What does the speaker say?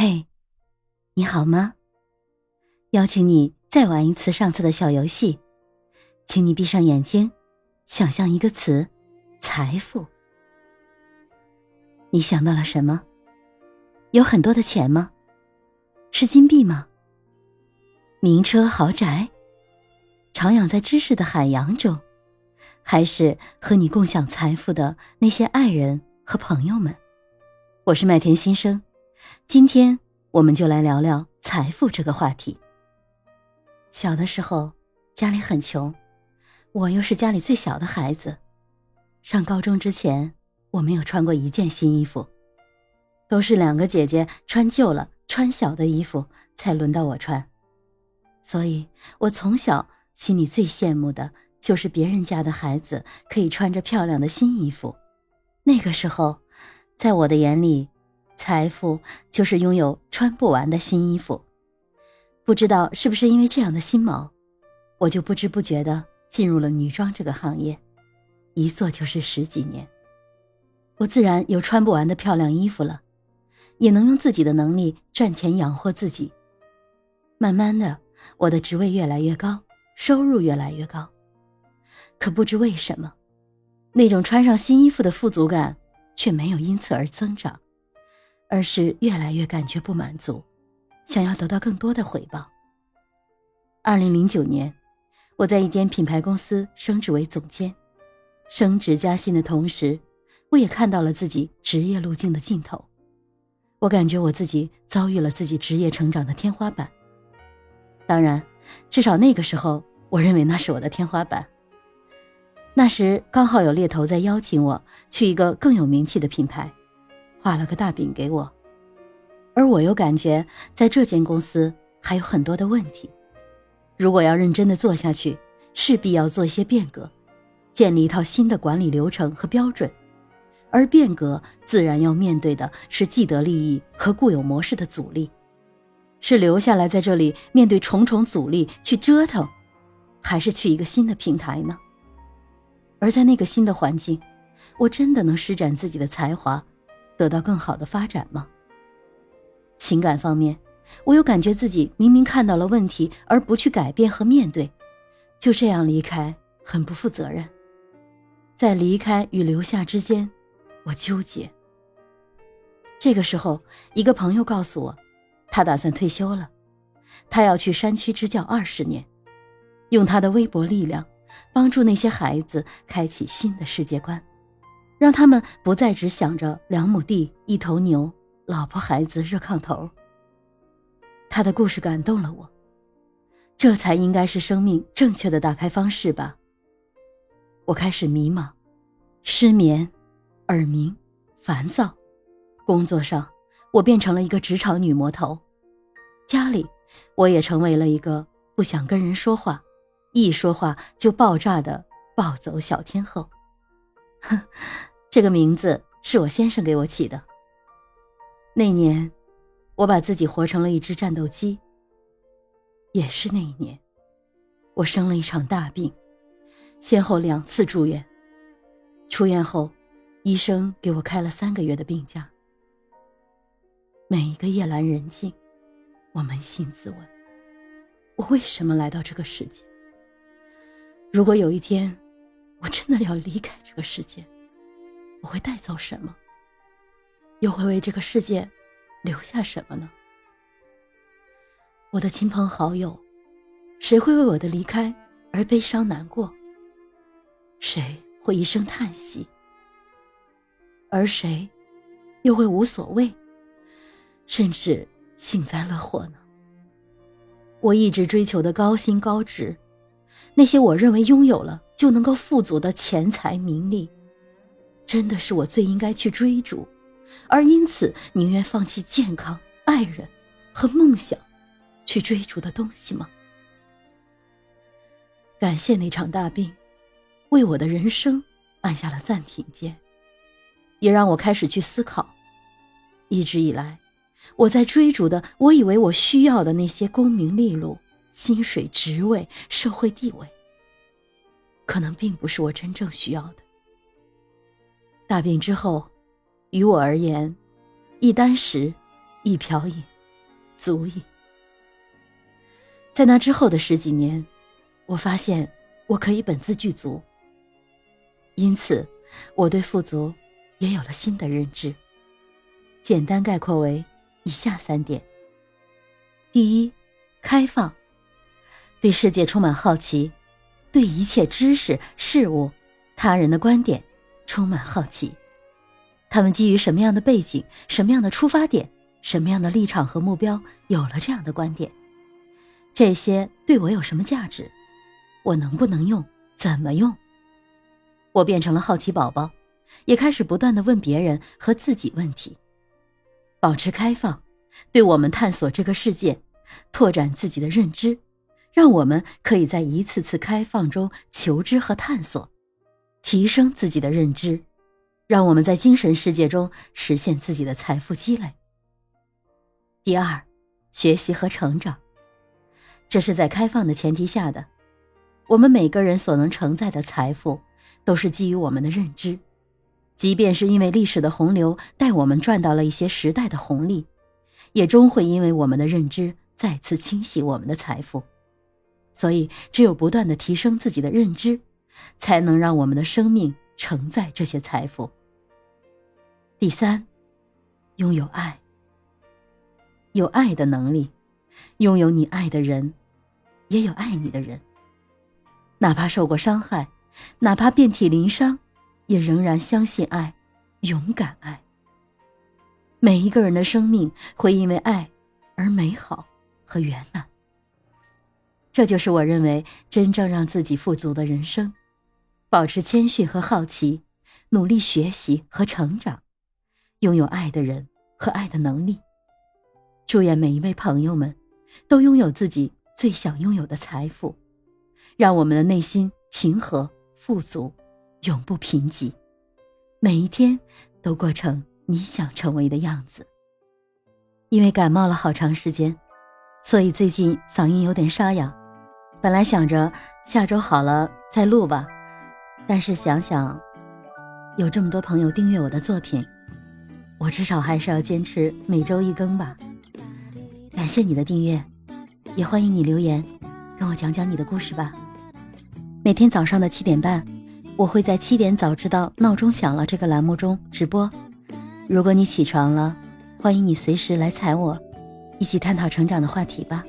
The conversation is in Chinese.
嘿，你好吗？邀请你再玩一次上次的小游戏，请你闭上眼睛，想象一个词“财富”。你想到了什么？有很多的钱吗？是金币吗？名车豪宅？徜徉在知识的海洋中？还是和你共享财富的那些爱人和朋友们？我是麦田新生，今天我们就来聊聊财富这个话题。小的时候家里很穷，我又是家里最小的孩子，上高中之前我没有穿过一件新衣服，都是两个姐姐穿旧了、穿小的衣服才轮到我穿，所以我从小心里最羡慕的。就是别人家的孩子可以穿着漂亮的新衣服，那个时候，在我的眼里，财富就是拥有穿不完的新衣服。不知道是不是因为这样的心锚，我就不知不觉的进入了女装这个行业，一做就是十几年。我自然有穿不完的漂亮衣服了，也能用自己的能力赚钱养活自己。慢慢的，我的职位越来越高，收入越来越高。可不知为什么，那种穿上新衣服的富足感却没有因此而增长，而是越来越感觉不满足，想要得到更多的回报。二零零九年，我在一间品牌公司升职为总监，升职加薪的同时，我也看到了自己职业路径的尽头。我感觉我自己遭遇了自己职业成长的天花板。当然，至少那个时候，我认为那是我的天花板。那时刚好有猎头在邀请我去一个更有名气的品牌，画了个大饼给我，而我又感觉在这间公司还有很多的问题，如果要认真的做下去，势必要做一些变革，建立一套新的管理流程和标准，而变革自然要面对的是既得利益和固有模式的阻力，是留下来在这里面对重重阻力去折腾，还是去一个新的平台呢？而在那个新的环境，我真的能施展自己的才华，得到更好的发展吗？情感方面，我又感觉自己明明看到了问题而不去改变和面对，就这样离开，很不负责任。在离开与留下之间，我纠结。这个时候，一个朋友告诉我，他打算退休了，他要去山区支教二十年，用他的微薄力量。帮助那些孩子开启新的世界观，让他们不再只想着两亩地、一头牛、老婆孩子、热炕头。他的故事感动了我，这才应该是生命正确的打开方式吧。我开始迷茫、失眠、耳鸣、烦躁，工作上我变成了一个职场女魔头，家里我也成为了一个不想跟人说话。一说话就爆炸的暴走小天后，哼，这个名字是我先生给我起的。那年，我把自己活成了一只战斗机。也是那一年，我生了一场大病，先后两次住院。出院后，医生给我开了三个月的病假。每一个夜阑人静，我扪心自问：我为什么来到这个世界？如果有一天，我真的要离开这个世界，会带走什么？又会为这个世界留下什么呢？我的亲朋好友，谁会为我的离开而悲伤难过？谁会一声叹息？而谁又会无所谓，甚至幸灾乐祸呢？我一直追求的高薪高职。那些我认为拥有了就能够富足的钱财名利，真的是我最应该去追逐，而因此宁愿放弃健康、爱人和梦想，去追逐的东西吗？感谢那场大病，为我的人生按下了暂停键，也让我开始去思考，一直以来我在追逐的，我以为我需要的那些功名利禄。薪水、职位、社会地位，可能并不是我真正需要的。大病之后，于我而言，一箪食、一瓢饮，足矣。在那之后的十几年，我发现我可以本自具足。因此，我对富足也有了新的认知。简单概括为以下三点：第一，开放，对世界充满好奇，对一切知识、事物、他人的观点充满好奇。他们基于什么样的背景、什么样的出发点、什么样的立场和目标，有了这样的观点？这些对我有什么价值？我能不能用？怎么用？我变成了好奇宝宝，也开始不断的问别人和自己问题。保持开放，对我们探索这个世界、拓展自己的认知，让我们可以在一次次开放中求知和探索，提升自己的认知。让我们在精神世界中实现自己的财富积累。第二，学习和成长，这是在开放的前提下的。我们每个人所能承载的财富，都是基于我们的认知。即便是因为历史的洪流带我们赚到了一些时代的红利，也终会因为我们的认知再次清洗我们的财富。所以，只有不断的提升自己的认知，才能让我们的生命承载这些财富。第三，拥有爱，有爱的能力，拥有你爱的人，也有爱你的人。哪怕受过伤害，哪怕遍体鳞伤，也仍然相信爱，勇敢爱。每一个人的生命会因为爱而美好和圆满。这就是我认为真正让自己富足的人生：保持谦逊和好奇，努力学习和成长。拥有爱的人和爱的能力。祝愿每一位朋友们，都拥有自己最想拥有的财富，让我们的内心平和、富足，永不贫瘠。每一天都过成你想成为的样子。因为感冒了好长时间，所以最近嗓音有点沙哑。本来想着下周好了再录吧，但是想想，有这么多朋友订阅我的作品。我至少还是要坚持每周一更吧。感谢你的订阅，也欢迎你留言，跟我讲讲你的故事吧。每天早上的七点半，我会在七点早知道闹钟响了这个栏目中直播。如果你起床了，欢迎你随时来踩我，一起探讨成长的话题吧。